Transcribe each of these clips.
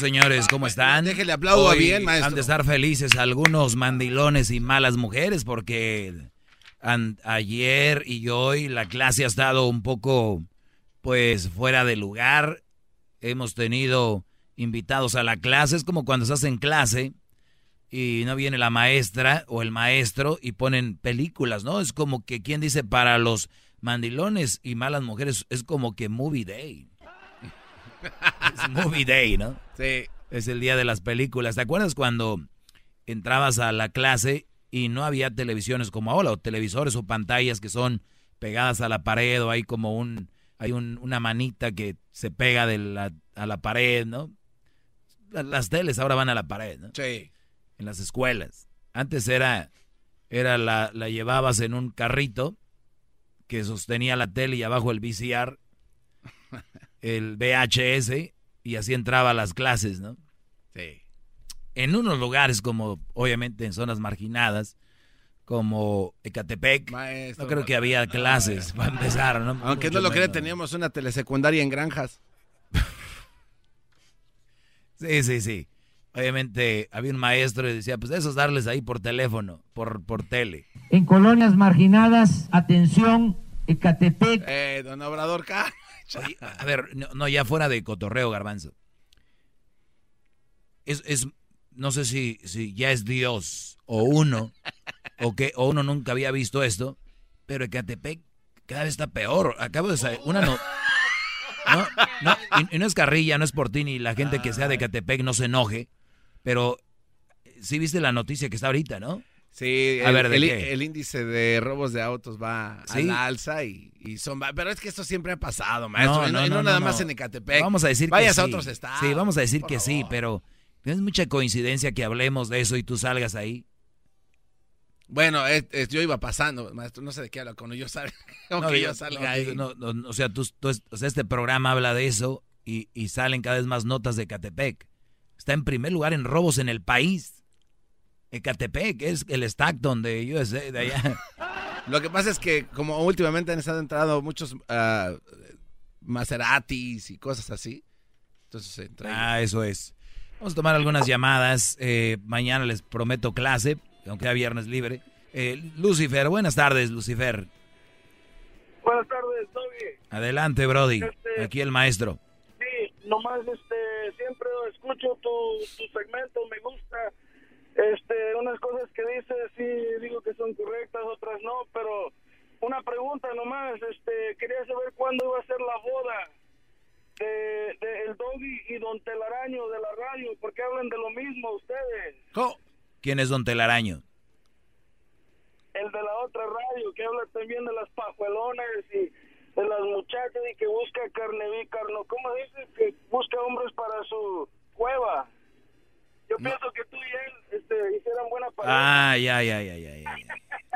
señores, ¿cómo están? Déjele aplaudo Hoy bien, maestro. Han de estar felices algunos mandilones y malas mujeres porque ayer y hoy la clase ha estado un poco, pues, fuera de lugar. Hemos tenido invitados a la clase. Es como cuando estás en clase y no viene la maestra o el maestro y ponen películas, ¿no? Es como que, ¿quién dice para los mandilones y malas mujeres? Es como que movie day. Es movie day, ¿no? Sí. Es el día de las películas. ¿Te acuerdas cuando entrabas a la clase y no había televisiones como ahora, o televisores o pantallas que son pegadas a la pared, o hay como un, hay un- una manita que se pega de la- a la pared, ¿no? La- Las teles ahora van a la pared, ¿no? Sí. En las escuelas. Antes era, era la, la llevabas en un carrito que sostenía la tele y abajo el VCR, el VHS, y así entraba a las clases, ¿no? Sí. en unos lugares como obviamente en zonas marginadas como Ecatepec Maestro. no creo que había clases para empezar ¿no? Aunque Mucho no lo crea, menos. teníamos una telesecundaria en granjas. sí sí sí obviamente había un maestro y decía pues eso es darles ahí por teléfono por por tele en colonias marginadas, atención, Ecatepec, Eh, don Obrador K. Oye, a ver no, no, ya fuera de cotorreo garbanzo. Es, es no sé si si ya es Dios o uno o que o uno nunca había visto esto pero Ecatepec cada vez está peor. Acabo de saber una no No, no, y, y no es carrilla, no es por ti, ni la gente que sea de Catepec no se enoje, pero sí viste la noticia que está ahorita, ¿no? Sí, A el, ver, ¿de el- qué? el índice de robos de autos va Sí. al alza y, y son... Pero es que esto siempre ha pasado, maestro. No, no, no, no no, nada no, más no. en Ecatepec. Vamos a decir que Vayas sí. a otros estados. Sí, vamos a decir que sí, pero es mucha coincidencia que hablemos de eso y tú salgas ahí. Bueno, es- es- yo iba pasando, maestro. No sé de qué habla. Cuando yo aunque No, yo no, no, no, o sea, tú, tú es- o sea, este programa habla de eso y, y salen cada vez más notas de Catepec. Está en primer lugar en robos en el país. Ecatepec es el Stockton de USA, de allá. Lo que pasa es que como últimamente han estado entrando muchos ah, Maseratis y cosas así. Entonces entra Ah, eso es. Vamos a tomar algunas llamadas. eh, mañana les prometo clase, aunque sea viernes libre. Eh, Lucifer, buenas tardes, Lucifer. Buenas tardes, Toby. Adelante, Brody. Este- Aquí el maestro. Sí, nomás este, siempre escucho tu, tu segmento, me gusta. Este, unas cosas que dices, sí, digo que son correctas, otras no, pero una pregunta nomás, este, quería saber cuándo iba a ser la boda de, de el Doggy y Don Telaraño de la radio, porque hablan de lo mismo ustedes. Oh, ¿Quién es Don Telaraño? El de la otra radio, que habla también de las pajuelones y de las muchachas y que busca carne carno, ¿cómo dices? Que busca hombres para su cueva. Yo pienso que tú y él este, hicieran buena pareja. Ah, ya, ya, ya, ya, ya.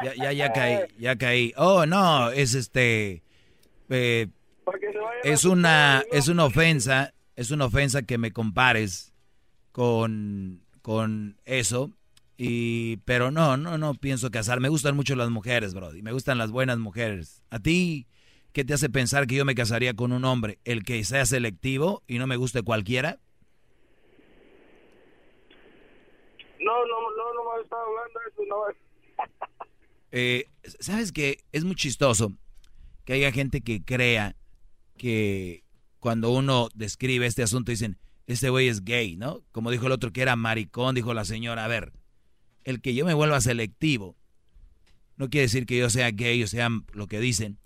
Ya, ya, ya caí, ya caí. Oh, no, es este... eh, es una, es una ofensa, es una ofensa que me compares con, con eso. Y, pero no, no, no pienso casar. Me gustan mucho las mujeres, Brody. Me gustan las buenas mujeres. ¿A ti qué te hace pensar que yo me casaría con un hombre? ¿El que sea selectivo y no me guste cualquiera? No, no, no, no me estaba hablando de eso, no. Eh, ¿Sabes qué? Es muy chistoso que haya gente que crea que cuando uno describe este asunto dicen, este güey es gay, ¿no? Como dijo el otro que era maricón, dijo la señora, a ver, el que yo me vuelva selectivo no quiere decir que yo sea gay o sea lo que dicen.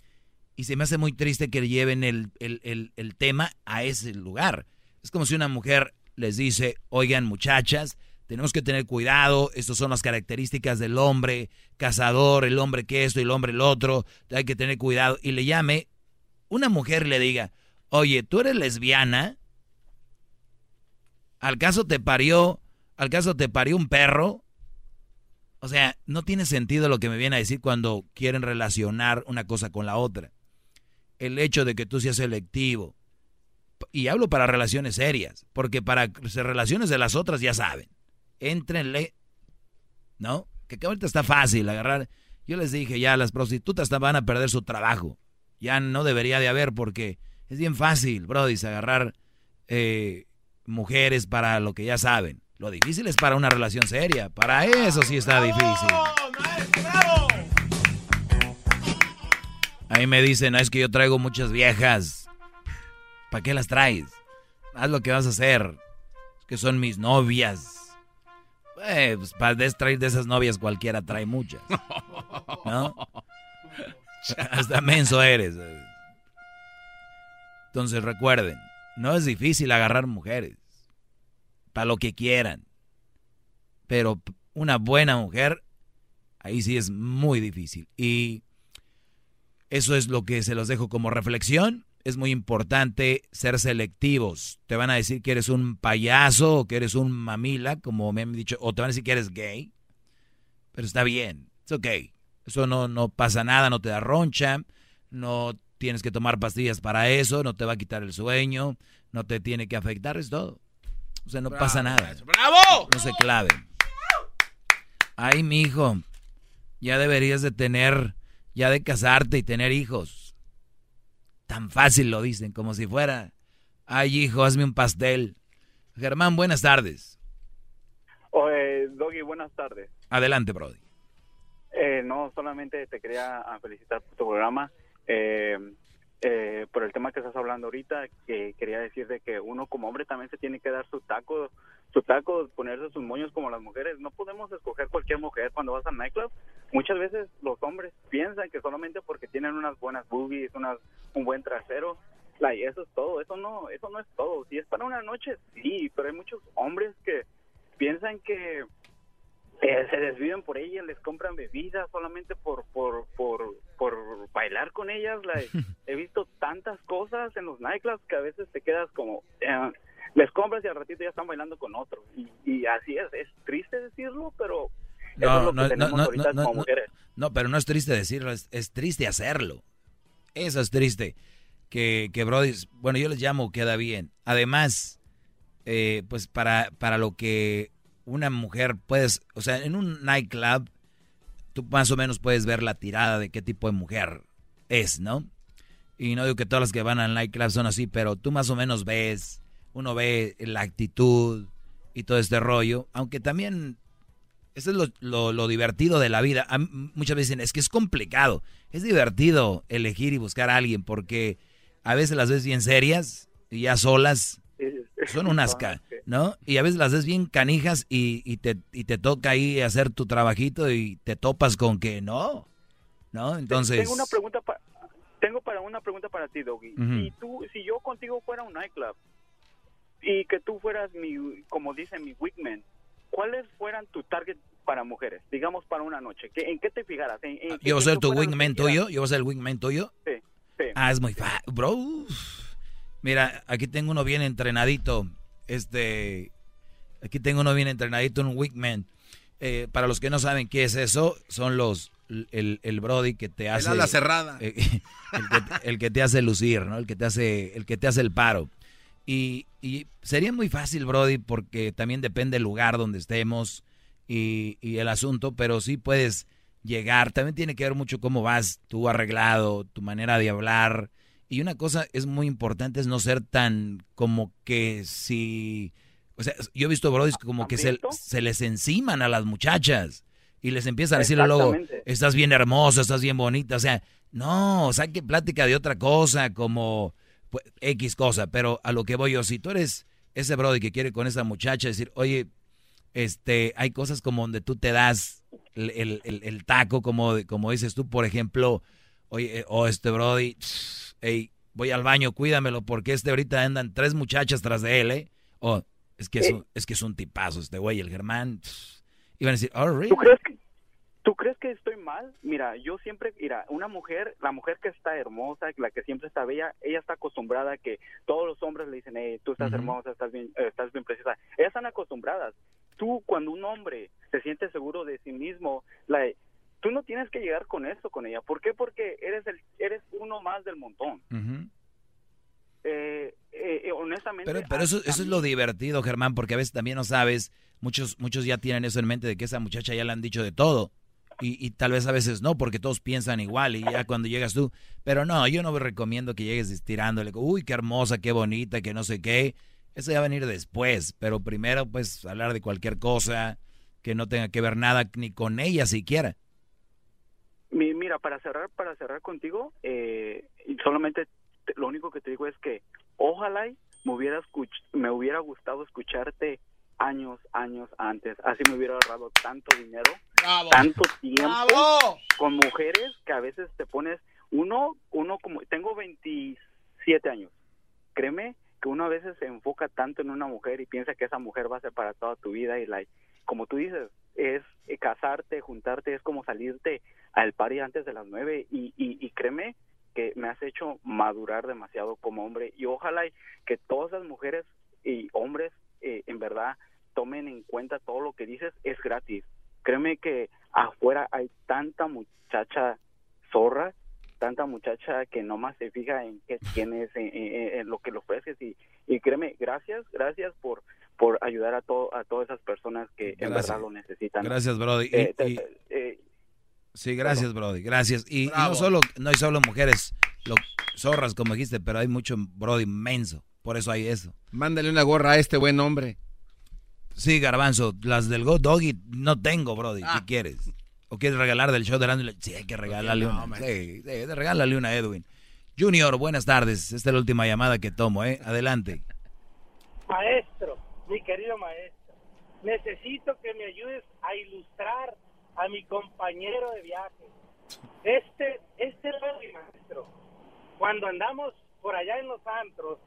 Y se me hace muy triste que lleven el, el, el tema a ese lugar. Es como si una mujer les dice, oigan muchachas, tenemos que tener cuidado, estas son las características del hombre, cazador, el hombre que esto y el hombre el otro, hay que tener cuidado. Y le llame, una mujer le diga, oye, tú eres lesbiana, al caso te parió, al caso te parió un perro. O sea, no tiene sentido lo que me viene a decir cuando quieren relacionar una cosa con la otra. El hecho de que tú seas selectivo. Y hablo para relaciones serias, porque para relaciones de las otras ya saben. Éntrenle, ¿no? Que ahorita está fácil agarrar. Yo les dije ya, las prostitutas van a perder su trabajo. Ya no debería de haber porque es bien fácil, Brody, agarrar eh, mujeres para lo que ya saben. Lo difícil es para una relación seria. Para eso sí está difícil. Ahí me dicen, es que yo traigo muchas viejas. ¿Para qué las traes? Haz lo que vas a hacer. Es que son mis novias. Eh, pues para traer de esas novias cualquiera trae muchas. ¿No? Hasta menso eres. Entonces recuerden, no es difícil agarrar mujeres. Para lo que quieran. Pero una buena mujer, ahí sí es muy difícil. Y eso es lo que se los dejo como reflexión. Es muy importante ser selectivos. Te van a decir que eres un payaso o que eres un mamila, como me han dicho, o te van a decir que eres gay. Pero está bien, es ok. Eso no, no pasa nada, no te da roncha, no tienes que tomar pastillas para eso, no te va a quitar el sueño, no te tiene que afectar, es todo. O sea, no pasa nada. ¡Bravo! No se claven. Ay, mi hijo, ya deberías de tener, ya de casarte y tener hijos. Tan fácil lo dicen, como si fuera, ay, hijo, hazme un pastel. Germán, buenas tardes. Oye, Doggy, buenas tardes. Adelante, Brody. Eh, no, solamente te quería felicitar por tu programa. Eh, eh, por el tema que estás hablando ahorita, que quería decir de que uno como hombre también se tiene que dar su taco, su taco, ponerse sus moños como las mujeres. No podemos escoger cualquier mujer cuando vas al nightclub. Muchas veces los hombres piensan que solamente porque tienen unas buenas boobies, unas, un buen trasero, like, eso es todo. Eso no, eso no es todo. Si es para una noche, sí, pero hay muchos hombres que piensan que eh, se desviven por ellas, les compran bebidas solamente por por, por, por bailar con ellas. La, he visto tantas cosas en los nightclubs que a veces te quedas como, eh, les compras y al ratito ya están bailando con otro. Y, y así es, es triste decirlo, pero no, no, no, pero no es triste decirlo, es, es triste hacerlo. Eso es triste. Que, que Brody, bueno, yo les llamo queda bien. Además, eh, pues para, para lo que una mujer puedes, o sea, en un nightclub, tú más o menos puedes ver la tirada de qué tipo de mujer es, ¿no? Y no digo que todas las que van al nightclub son así, pero tú más o menos ves, uno ve la actitud y todo este rollo, aunque también eso es lo, lo- lo divertido de la vida. A muchas veces dicen, es que es complicado. Es divertido elegir y buscar a alguien porque a veces las ves bien serias y ya solas son unas, ¿no? Y a veces las ves bien canijas y, y te, y te toca ahí hacer tu trabajito y te topas con que no, ¿no? Entonces, Tengo una pregunta pa- tengo para una pregunta para ti, Doggy. Si tú, si yo contigo fuera un nightclub y que tú fueras mi, como dicen, mi wingman, ¿cuáles fueran tu target para mujeres? Digamos para una noche. ¿Qué- ¿En qué te fijaras? ¿En, en yo voy a ser tu wingman tuyo, yo voy a ser el wingman tuyo. Sí, sí. Ah, es muy fácil, bro. Mira, aquí tengo uno bien entrenadito. Este, aquí tengo uno bien entrenadito, un wingman. Eh, para los que no saben qué es eso, son los el, el Brody que te hace ala cerrada. eh, el, que, el que te hace lucir, ¿no? El que te hace el que te hace el paro. Y y sería muy fácil, Brody, porque también depende del lugar donde estemos y, y el asunto, pero sí puedes llegar. También tiene que ver mucho cómo vas tú arreglado, tu manera de hablar. Y una cosa es muy importante es no ser tan como que si... O sea, yo he visto Brody como que se, les enciman a las muchachas y les empiezan a decir luego, estás bien hermosa, estás bien bonita. O sea, no, saque plática de otra cosa, como pues, X cosa. Pero a lo que voy yo, si tú eres ese Brody que quiere con esa muchacha decir, oye, este, hay cosas como donde tú te das el, el- el- el taco, como, como dices tú, por ejemplo, oye, eh, oh, este Brody, hey, voy al baño, cuídamelo, porque este ahorita andan tres muchachas tras de él, ¿eh? O es que es, un, es que es un tipazo este güey, el Germán. Iban a decir, oh, really? ¿Tú crees que ¿Tú crees que estoy mal? Mira, yo siempre, mira, una mujer, la mujer que está hermosa, la que siempre está bella, ella está acostumbrada a que todos los hombres le dicen, hey, tú estás hermosa, estás bien, eh, estás bien preciosa. Ellas están acostumbradas. Tú, cuando un hombre se siente seguro de sí mismo, la, tú no tienes que llegar con eso con ella. ¿Por qué? Porque eres el, eres uno más del montón. Eh, eh, eh, honestamente. Pero, pero eso, eso es lo divertido, Germán, porque a veces también no sabes, muchos, muchos ya tienen eso en mente de que esa muchacha ya le han dicho de todo. Y, y tal vez a veces no, porque todos piensan igual y ya cuando llegas tú. Pero no, yo no recomiendo que llegues tirándole, uy, qué hermosa, qué bonita, que no sé qué. Eso ya va a venir después. Pero primero, pues, hablar de cualquier cosa que no tenga que ver nada ni con ella siquiera. Mi- Mira, para cerrar, para cerrar contigo, eh, solamente te- lo único que te digo es que ojalá me hubiera me hubiera gustado escucharte años, años antes. Así me hubiera ahorrado tanto dinero, tanto tiempo con mujeres que a veces te pones uno, uno como tengo 27 años. Créeme que uno a veces se enfoca tanto en una mujer y piensa que esa mujer va a ser para toda tu vida y la como tú dices, es eh, casarte, juntarte, es como salirte al party antes de las nueve y, y, y créeme que me has hecho madurar demasiado como hombre y ojalá que todas las mujeres y hombres eh, en verdad tomen en cuenta todo lo que dices, es gratis. Créeme que afuera hay tanta muchacha zorra, tanta muchacha que nomás se fija en qué tienes, en, en- en lo que le ofreces y, y créeme, gracias, gracias por por ayudar a todo a todas esas personas que en verdad lo necesitan. Gracias, Brody. Y- Eh, te- y- te- eh, Sí, gracias, Brody. Gracias. Y, y no solo, no hay solo mujeres lo, zorras, como dijiste, pero hay mucho Brody inmenso. Por eso hay eso. Mándale una gorra a este buen hombre. Sí, Garbanzo, las del Go Doggy no tengo, Brody. Ah. ¿Qué quieres? ¿O quieres regalar del show de Erasmo y la- Sí, hay que regalarle no, una. Sí, sí, regálale una a Edwin. Junior, buenas tardes. Esta es la última llamada que tomo, ¿eh? Adelante. Maestro, mi querido maestro, necesito que me ayudes a ilustrar a mi compañero de viaje. Este, este Larry, maestro, cuando andamos por allá en los antros,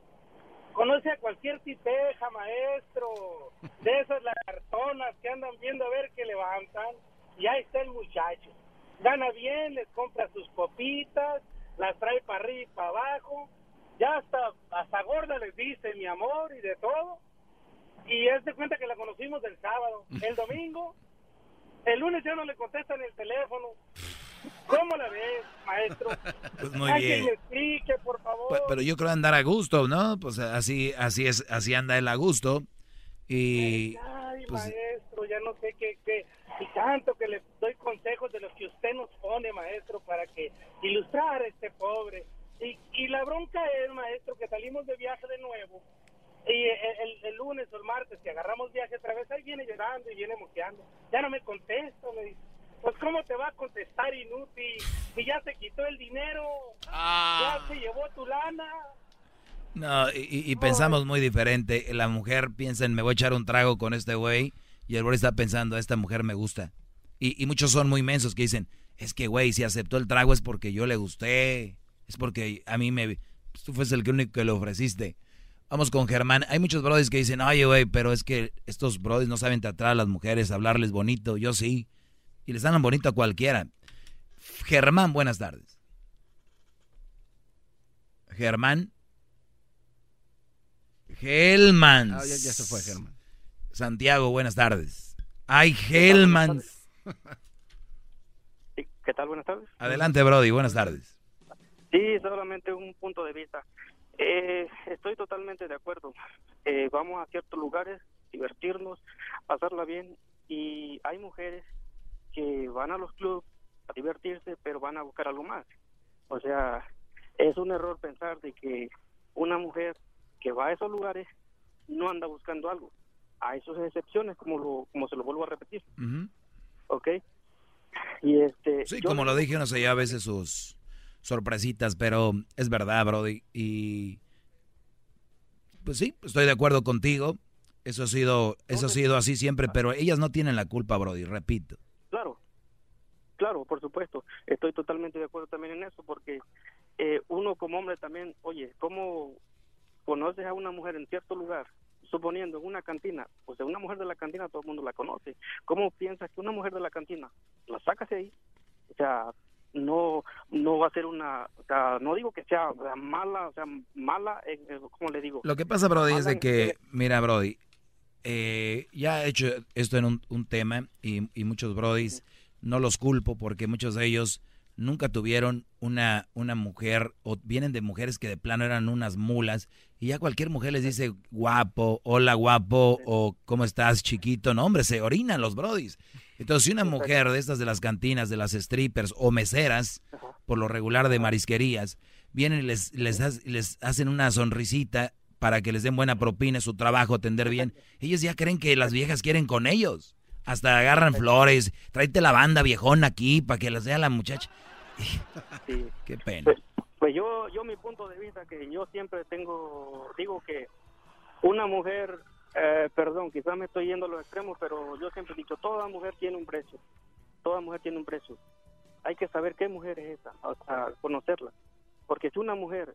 conoce a cualquier tipeja, maestro, de esas lagartonas que andan viendo a ver qué levantan, y ahí está el muchacho. Gana bien, les compra sus copitas, las trae para arriba y para abajo, ya hasta, hasta gorda les dice mi amor y de todo. Y es de cuenta que la conocimos el sábado. El domingo, el lunes ya no le contestan el teléfono. ¿Cómo la ves, maestro? Pues muy bien. que me explique, por favor. Pues, pero yo creo andar a gusto, ¿no? Pues así, así es, así anda él a gusto. Y Ay, pues- maestro, ya no sé qué, qué, y tanto que le doy consejos de los que usted nos pone, maestro, para que ilustrar a este pobre. Y, y la bronca es, maestro, que salimos de viaje de nuevo. Y el, el- el lunes o el martes que agarramos viaje otra vez, ahí viene llorando y viene moqueando. Ya no me contesta, me dice. Pues, ¿cómo te va a contestar, inútil? Si ya se quitó el dinero, ya se llevó tu lana. No, y, y- y pensamos muy diferente. La mujer piensa en me voy a echar un trago con este güey y el güey está pensando, esta mujer me gusta. Y, y muchos son muy mensos que dicen, es que güey, si aceptó el trago es porque yo le gusté, es porque a mí me... Tú fuiste el único que le ofreciste. Vamos con Germán. Hay muchos brodis que dicen, oye güey, pero es que estos brodis no saben tratar a las mujeres, hablarles bonito, yo sí. Y les hablan bonito a cualquiera. Germán, buenas tardes. Germán. Gelman. Ah, ya, ya se fue, Germán. Santiago, buenas tardes. Ay, Gelman. Sí, ¿Qué tal? Buenas tardes. Adelante, Brody, buenas tardes. Sí, solamente un punto de vista. Eh, estoy totalmente de acuerdo. Eh, vamos a ciertos lugares, divertirnos, pasarla bien. Y hay mujeres que van a los clubes a divertirse, pero van a buscar algo más. O sea, es un error pensar de que una mujer que va a esos lugares no anda buscando algo. Hay sus excepciones, como lo, como se lo vuelvo a repetir. ¿Ok? Y este. Sí, yo- como lo dije, uno se lleva a veces sus sorpresitas, pero es verdad, Brody. Y pues sí, estoy de acuerdo contigo. Eso ha sido, eso ha sido así siempre, pero ellas no tienen la culpa, Brody, repito. Claro, por supuesto. Estoy totalmente de acuerdo también en eso, porque eh, uno como hombre también, oye, ¿cómo conoces a una mujer en cierto lugar? Suponiendo en una cantina, pues a una mujer de la cantina todo el mundo la conoce. ¿Cómo piensas que una mujer de la cantina la sacas de ahí? O sea, no no va a ser una, o sea, no digo que sea o sea, mala, o sea, mala, ¿cómo le digo? Lo que pasa, Brody, es de que, mira, Brody, eh, ya he hecho esto en un, un tema y, y muchos Brodis no los culpo porque muchos de ellos nunca tuvieron una, una mujer o vienen de mujeres que de plano eran unas mulas y ya cualquier mujer les dice guapo, hola guapo o cómo estás chiquito, no hombre, se orinan los Brodis. Entonces si una mujer de estas de las cantinas, de las strippers o meseras, por lo regular de marisquerías, vienen y les, les, les hacen una sonrisita para que les den buena propina, su trabajo, atender bien. Ellos ya creen que las viejas quieren con ellos. Hasta agarran flores, tráete la banda viejona aquí para que las vea la muchacha. Sí. Qué pena. Pues, pues yo, yo mi punto de vista que yo siempre tengo, digo que una mujer, eh, perdón, quizás me estoy yendo a los extremos, pero yo siempre he dicho, toda mujer tiene un precio, toda mujer tiene un precio. Hay que saber qué mujer es esa, o sea, conocerla. Porque si una mujer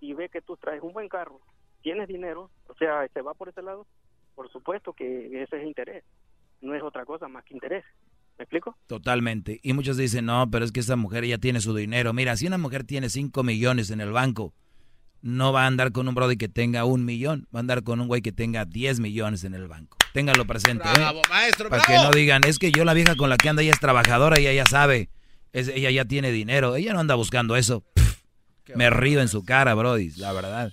y ve que tú traes un buen carro, tienes dinero, o sea, se va por ese lado, por supuesto que ese es interés, no es otra cosa más que interés. ¿Me explico? Totalmente. Y muchos dicen, no, pero es que esa mujer ya tiene su dinero. Mira, si una mujer tiene 5 millones en el banco, no va a andar con un brody que tenga un millón, va a andar con un güey que tenga 10 millones en el banco. Ténganlo presente. ¿eh? Bravo, maestro, Para bravo. que no digan, es que yo la vieja con la que anda ella es trabajadora, ella ya sabe, es- ella ya tiene dinero, ella no anda buscando eso. Pff, me río en su cara, brody, la verdad.